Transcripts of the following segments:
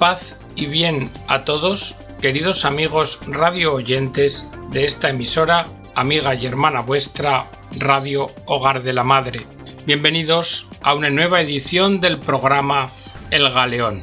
Paz y bien a todos, queridos amigos radio oyentes de esta emisora, amiga y hermana vuestra, Radio Hogar de la Madre. Bienvenidos a una nueva edición del programa El Galeón.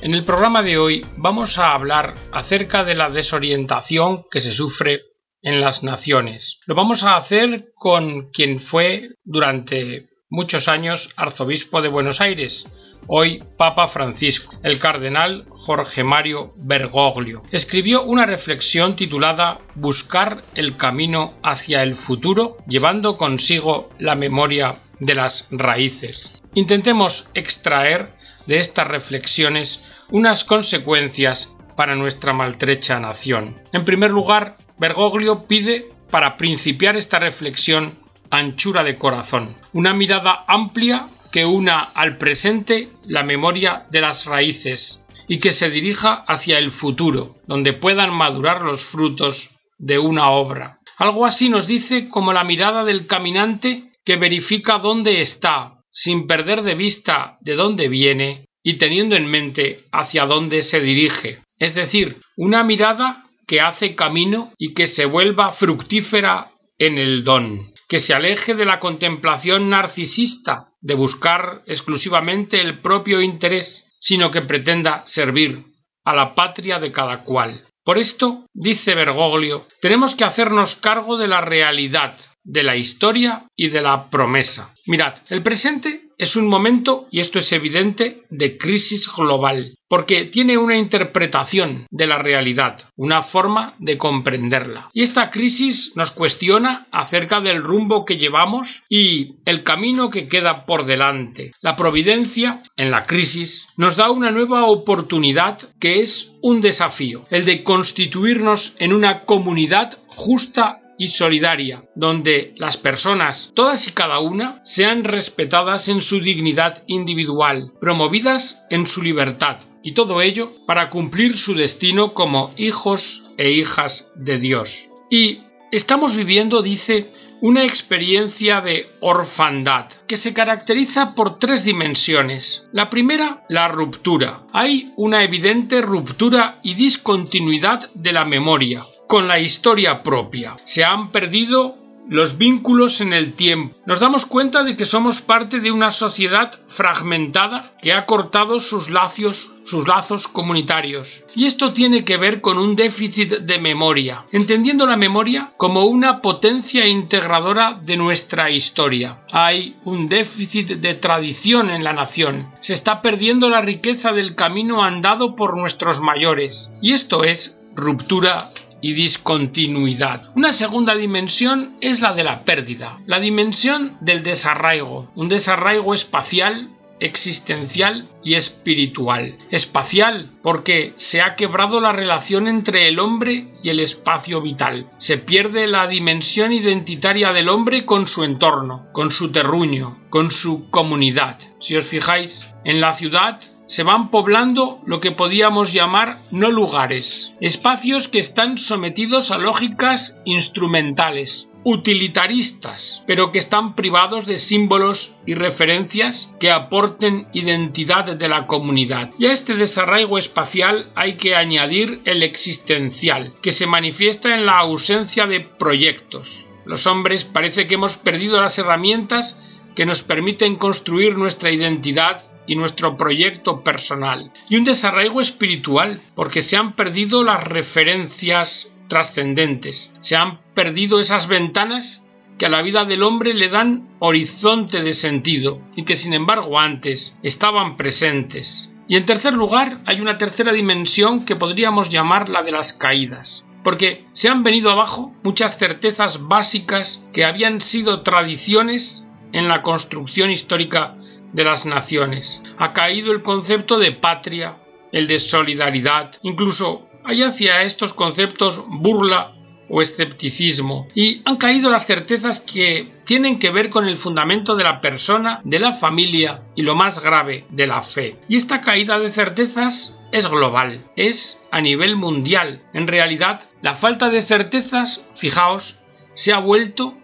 En el programa de hoy vamos a hablar acerca de la desorientación que se sufre en las naciones. Lo vamos a hacer con quien fue durante muchos años arzobispo de Buenos Aires, hoy Papa Francisco, el cardenal Jorge Mario Bergoglio. Escribió una reflexión titulada Buscar el camino hacia el futuro, llevando consigo la memoria de las raíces. Intentemos extraer de estas reflexiones unas consecuencias para nuestra maltrecha nación. En primer lugar, Bergoglio pide para principiar esta reflexión anchura de corazón, una mirada amplia que una al presente la memoria de las raíces y que se dirija hacia el futuro, donde puedan madurar los frutos de una obra. Algo así nos dice como la mirada del caminante que verifica dónde está, sin perder de vista de dónde viene y teniendo en mente hacia dónde se dirige. Es decir, una mirada que hace camino y que se vuelva fructífera en el don que se aleje de la contemplación narcisista, de buscar exclusivamente el propio interés, sino que pretenda servir a la patria de cada cual. Por esto, dice Bergoglio, tenemos que hacernos cargo de la realidad, de la historia y de la promesa. Mirad, el presente es un momento, y esto es evidente, de crisis global, porque tiene una interpretación de la realidad, una forma de comprenderla. Y esta crisis nos cuestiona acerca del rumbo que llevamos y el camino que queda por delante. La providencia, en la crisis, nos da una nueva oportunidad que es un desafío, el de constituirnos en una comunidad justa y solidaria, donde las personas, todas y cada una, sean respetadas en su dignidad individual, promovidas en su libertad, y todo ello para cumplir su destino como hijos e hijas de Dios. Y estamos viviendo, dice, una experiencia de orfandad que se caracteriza por tres dimensiones. La primera, la ruptura. Hay una evidente ruptura y discontinuidad de la memoria con la historia propia. Se han perdido los vínculos en el tiempo. Nos damos cuenta de que somos parte de una sociedad fragmentada que ha cortado sus lazos, sus lazos comunitarios. Y esto tiene que ver con un déficit de memoria, entendiendo la memoria como una potencia integradora de nuestra historia. Hay un déficit de tradición en la nación. Se está perdiendo la riqueza del camino andado por nuestros mayores. Y esto es ruptura y discontinuidad. Una segunda dimensión es la de la pérdida, la dimensión del desarraigo, un desarraigo espacial existencial y espiritual. Espacial, porque se ha quebrado la relación entre el hombre y el espacio vital. Se pierde la dimensión identitaria del hombre con su entorno, con su terruño, con su comunidad. Si os fijáis, en la ciudad se van poblando lo que podíamos llamar no lugares, espacios que están sometidos a lógicas instrumentales, utilitaristas, pero que están privados de símbolos y referencias que aporten identidad de la comunidad. Y a este desarraigo espacial hay que añadir el existencial, que se manifiesta en la ausencia de proyectos. Los hombres parece que hemos perdido las herramientas que nos permiten construir nuestra identidad y nuestro proyecto personal. Y un desarraigo espiritual, porque se han perdido las referencias trascendentes, se han perdido esas ventanas que a la vida del hombre le dan horizonte de sentido y que sin embargo antes estaban presentes. Y en tercer lugar hay una tercera dimensión que podríamos llamar la de las caídas porque se han venido abajo muchas certezas básicas que habían sido tradiciones en la construcción histórica de las naciones. Ha caído el concepto de patria, el de solidaridad, incluso hay hacia estos conceptos burla o escepticismo y han caído las certezas que tienen que ver con el fundamento de la persona, de la familia y lo más grave, de la fe. Y esta caída de certezas es global, es a nivel mundial. En realidad, la falta de certezas, fijaos, se ha vuelto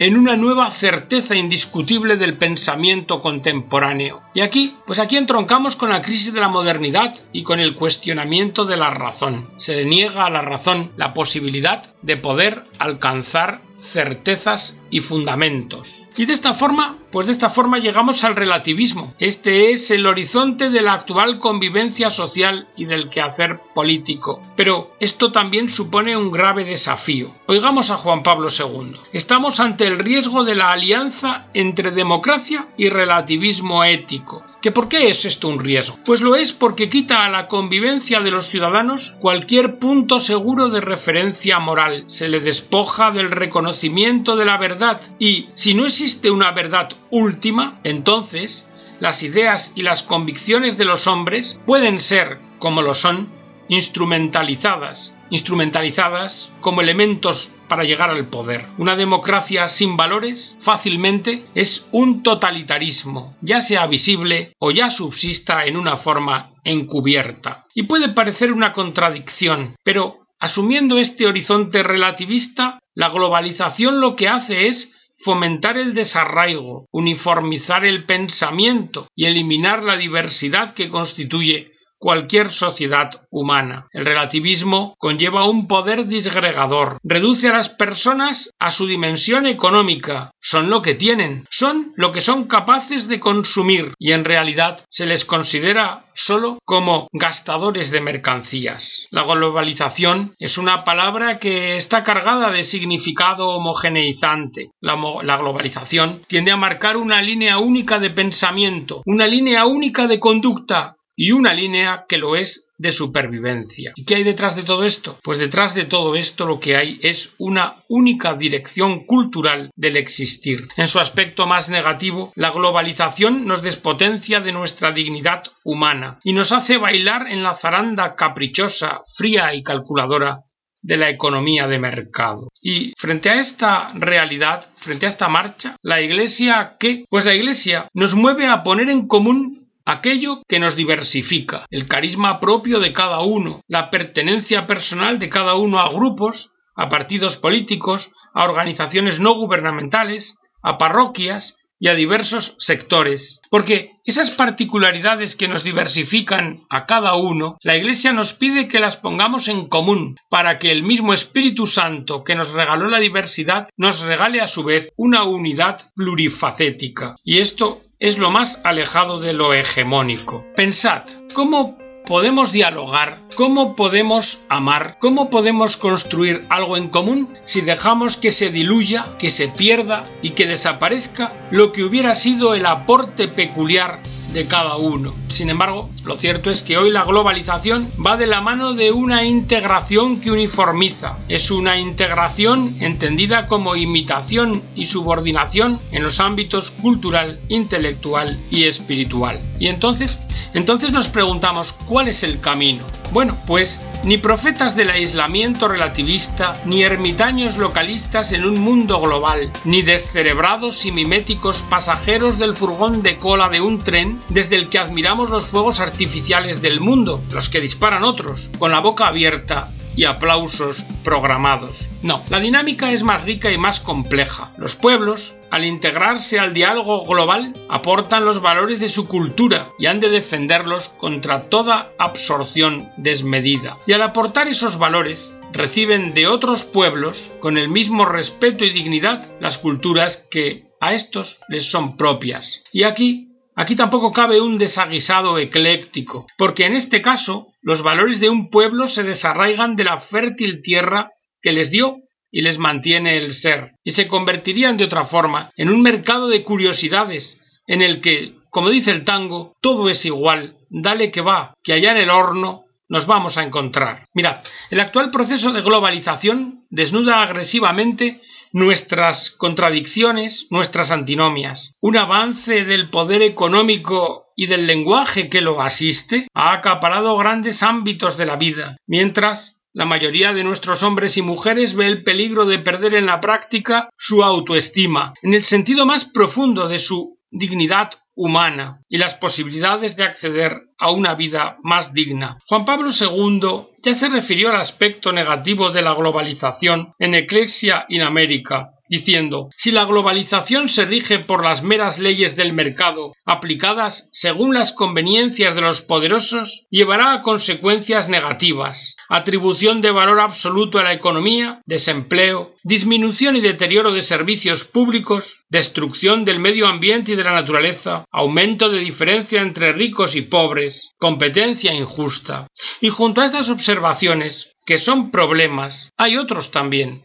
en una nueva certeza indiscutible del pensamiento contemporáneo. Y aquí, pues aquí entroncamos con la crisis de la modernidad y con el cuestionamiento de la razón. Se niega a la razón la posibilidad de poder alcanzar certezas y fundamentos. Y de esta forma, pues de esta forma llegamos al relativismo. Este es el horizonte de la actual convivencia social y del quehacer político. Pero esto también supone un grave desafío. Oigamos a Juan Pablo II. Estamos ante el riesgo de la alianza entre democracia y relativismo ético. ¿Que por qué es esto un riesgo? Pues lo es porque quita a la convivencia de los ciudadanos cualquier punto seguro de referencia moral. Se le despoja del reconocimiento de la verdad y si no existe una verdad última, entonces las ideas y las convicciones de los hombres pueden ser, como lo son, instrumentalizadas, instrumentalizadas como elementos para llegar al poder. Una democracia sin valores fácilmente es un totalitarismo, ya sea visible o ya subsista en una forma encubierta. Y puede parecer una contradicción, pero asumiendo este horizonte relativista, la globalización lo que hace es fomentar el desarraigo, uniformizar el pensamiento y eliminar la diversidad que constituye cualquier sociedad humana. El relativismo conlleva un poder disgregador, reduce a las personas a su dimensión económica, son lo que tienen, son lo que son capaces de consumir y en realidad se les considera solo como gastadores de mercancías. La globalización es una palabra que está cargada de significado homogeneizante. La, la, globalización tiende a marcar una línea única de pensamiento, una línea única de conducta, y una línea que lo es de supervivencia. ¿Y qué hay detrás de todo esto? Pues detrás de todo esto lo que hay es una única dirección cultural del existir. En su aspecto más negativo, la globalización nos despotencia de nuestra dignidad humana y nos hace bailar en la zaranda caprichosa, fría y calculadora de la economía de mercado. Y frente a esta realidad, frente a esta marcha, la Iglesia, ¿qué? Pues la Iglesia nos mueve a poner en común aquello que nos diversifica, el carisma propio de cada uno, la pertenencia personal de cada uno a grupos, a partidos políticos, a organizaciones no gubernamentales, a parroquias y a diversos sectores. Porque esas particularidades que nos diversifican a cada uno, la Iglesia nos pide que las pongamos en común para que el mismo Espíritu Santo que nos regaló la diversidad nos regale a su vez una unidad plurifacética. Y esto es lo más alejado de lo hegemónico. Pensad, ¿cómo podemos dialogar? ¿Cómo podemos amar? ¿Cómo podemos construir algo en común si dejamos que se diluya, que se pierda y que desaparezca lo que hubiera sido el aporte peculiar de cada uno. Sin embargo, lo cierto es que hoy la globalización va de la mano de una integración que uniformiza. Es una integración entendida como imitación y subordinación en los ámbitos cultural, intelectual y espiritual. Y entonces, entonces nos preguntamos, ¿cuál es el camino? Pues ni profetas del aislamiento relativista, ni ermitaños localistas en un mundo global, ni descerebrados y miméticos pasajeros del furgón de cola de un tren desde el que admiramos los fuegos artificiales del mundo, los que disparan otros, con la boca abierta y aplausos programados. No, la dinámica es más rica y más compleja. Los pueblos, al integrarse al diálogo global, aportan los valores de su cultura y han de defenderlos contra toda absorción desmedida. Y al aportar esos valores, reciben de otros pueblos, con el mismo respeto y dignidad, las culturas que a estos les son propias. Y aquí Aquí tampoco cabe un desaguisado ecléctico, porque en este caso los valores de un pueblo se desarraigan de la fértil tierra que les dio y les mantiene el ser, y se convertirían de otra forma en un mercado de curiosidades, en el que, como dice el tango, todo es igual, dale que va, que allá en el horno nos vamos a encontrar. Mirad, el actual proceso de globalización desnuda agresivamente nuestras contradicciones, nuestras antinomias. Un avance del poder económico y del lenguaje que lo asiste ha acaparado grandes ámbitos de la vida, mientras la mayoría de nuestros hombres y mujeres ve el peligro de perder en la práctica su autoestima, en el sentido más profundo de su dignidad humana y las posibilidades de acceder a una vida más digna. Juan Pablo II ya se refirió al aspecto negativo de la globalización en Ecclesia in America diciendo si la globalización se rige por las meras leyes del mercado aplicadas según las conveniencias de los poderosos, llevará a consecuencias negativas, atribución de valor absoluto a la economía, desempleo, disminución y deterioro de servicios públicos, destrucción del medio ambiente y de la naturaleza, aumento de diferencia entre ricos y pobres, competencia injusta. Y junto a estas observaciones, que son problemas, hay otros también.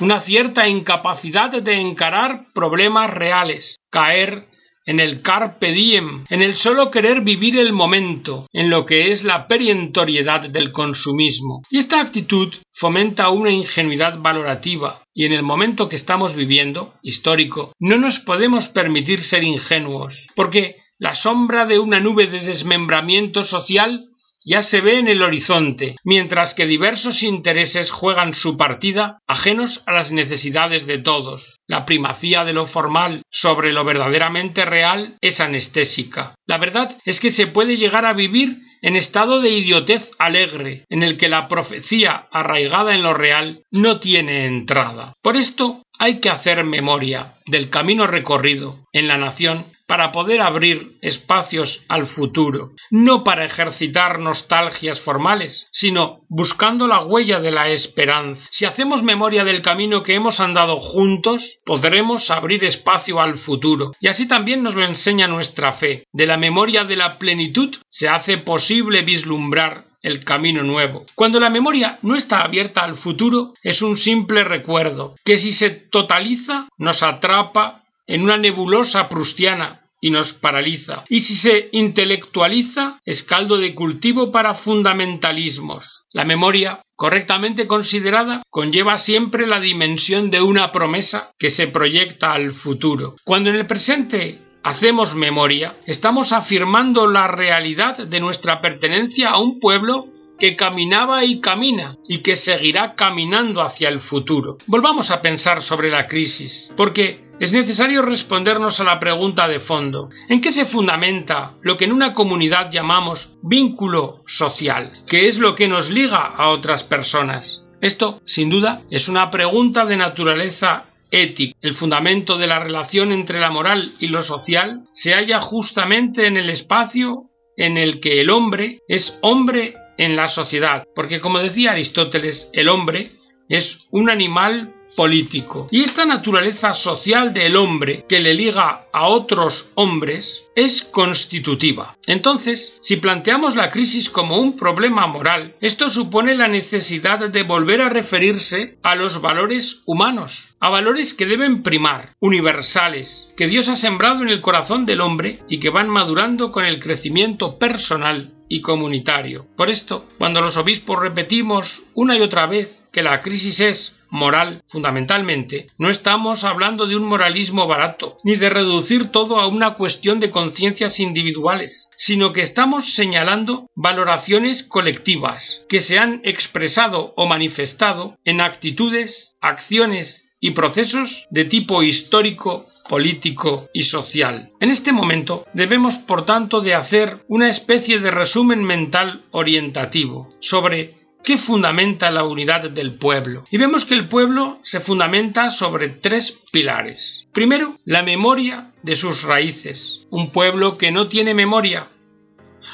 Una cierta incapacidad de encarar problemas reales, caer en el carpe diem, en el solo querer vivir el momento, en lo que es la perientoriedad del consumismo. Y esta actitud fomenta una ingenuidad valorativa, y en el momento que estamos viviendo, histórico, no nos podemos permitir ser ingenuos, porque la sombra de una nube de desmembramiento social ya se ve en el horizonte, mientras que diversos intereses juegan su partida ajenos a las necesidades de todos. La primacía de lo formal sobre lo verdaderamente real es anestésica. La verdad es que se puede llegar a vivir en estado de idiotez alegre, en el que la profecía arraigada en lo real no tiene entrada. Por esto hay que hacer memoria del camino recorrido en la nación para poder abrir espacios al futuro, no para ejercitar nostalgias formales, sino buscando la huella de la esperanza. Si hacemos memoria del camino que hemos andado juntos, podremos abrir espacio al futuro. Y así también nos lo enseña nuestra fe. De la memoria de la plenitud se hace posible vislumbrar el camino nuevo. Cuando la memoria no está abierta al futuro, es un simple recuerdo, que si se totaliza nos atrapa en una nebulosa prustiana y nos paraliza. Y si se intelectualiza, es caldo de cultivo para fundamentalismos. La memoria, correctamente considerada, conlleva siempre la dimensión de una promesa que se proyecta al futuro. Cuando en el presente hacemos memoria, estamos afirmando la realidad de nuestra pertenencia a un pueblo que caminaba y camina y que seguirá caminando hacia el futuro. Volvamos a pensar sobre la crisis, porque es necesario respondernos a la pregunta de fondo. ¿En qué se fundamenta lo que en una comunidad llamamos vínculo social? ¿Qué es lo que nos liga a otras personas? Esto, sin duda, es una pregunta de naturaleza ética. El fundamento de la relación entre la moral y lo social se halla justamente en el espacio en el que el hombre es hombre en la sociedad, porque como decía Aristóteles, el hombre es un animal político. Y esta naturaleza social del hombre que le liga a otros hombres es constitutiva. Entonces, si planteamos la crisis como un problema moral, esto supone la necesidad de volver a referirse a los valores humanos, a valores que deben primar, universales, que Dios ha sembrado en el corazón del hombre y que van madurando con el crecimiento personal y comunitario. Por esto, cuando los obispos repetimos una y otra vez que la crisis es moral fundamentalmente, no estamos hablando de un moralismo barato, ni de reducir todo a una cuestión de conciencias individuales, sino que estamos señalando valoraciones colectivas que se han expresado o manifestado en actitudes, acciones y procesos de tipo histórico político y social. En este momento debemos, por tanto, de hacer una especie de resumen mental orientativo sobre qué fundamenta la unidad del pueblo. Y vemos que el pueblo se fundamenta sobre tres pilares. Primero, la memoria de sus raíces. Un pueblo que no tiene memoria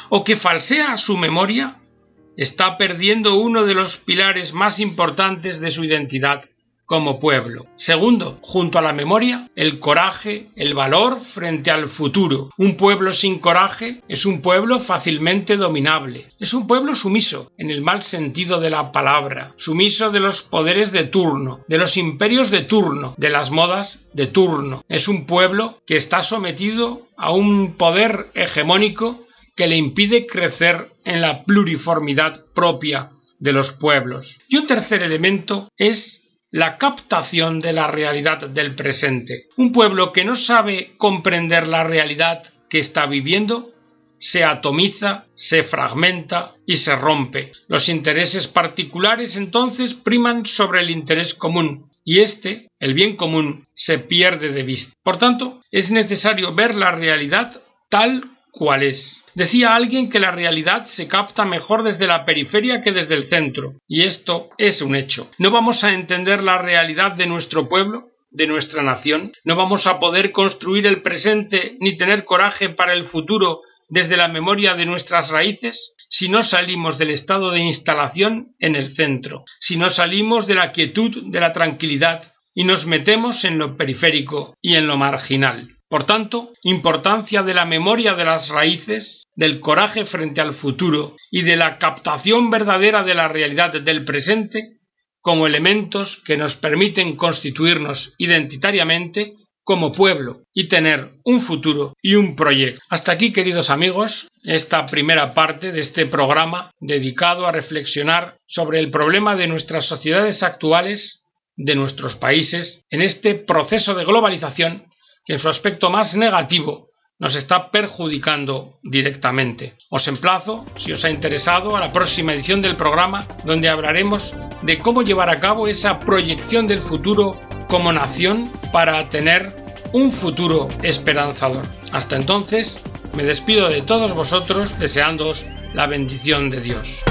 o que falsea su memoria está perdiendo uno de los pilares más importantes de su identidad como pueblo. Segundo, junto a la memoria, el coraje, el valor frente al futuro. Un pueblo sin coraje es un pueblo fácilmente dominable. Es un pueblo sumiso, en el mal sentido de la palabra, sumiso de los poderes de turno, de los imperios de turno, de las modas de turno. Es un pueblo que está sometido a un poder hegemónico que le impide crecer en la pluriformidad propia de los pueblos. Y un tercer elemento es la captación de la realidad del presente. Un pueblo que no sabe comprender la realidad que está viviendo se atomiza, se fragmenta y se rompe. Los intereses particulares entonces priman sobre el interés común y este, el bien común, se pierde de vista. Por tanto, es necesario ver la realidad tal cual es. Decía alguien que la realidad se capta mejor desde la periferia que desde el centro, y esto es un hecho. ¿No vamos a entender la realidad de nuestro pueblo? de nuestra nación? ¿No vamos a poder construir el presente ni tener coraje para el futuro desde la memoria de nuestras raíces? Si no salimos del estado de instalación en el centro, si no salimos de la quietud, de la tranquilidad, y nos metemos en lo periférico y en lo marginal. Por tanto, importancia de la memoria de las raíces, del coraje frente al futuro y de la captación verdadera de la realidad del presente como elementos que nos permiten constituirnos identitariamente como pueblo y tener un futuro y un proyecto. Hasta aquí, queridos amigos, esta primera parte de este programa dedicado a reflexionar sobre el problema de nuestras sociedades actuales, de nuestros países, en este proceso de globalización que en su aspecto más negativo nos está perjudicando directamente. Os emplazo, si os ha interesado, a la próxima edición del programa donde hablaremos de cómo llevar a cabo esa proyección del futuro como nación para tener un futuro esperanzador. Hasta entonces, me despido de todos vosotros deseándoos la bendición de Dios.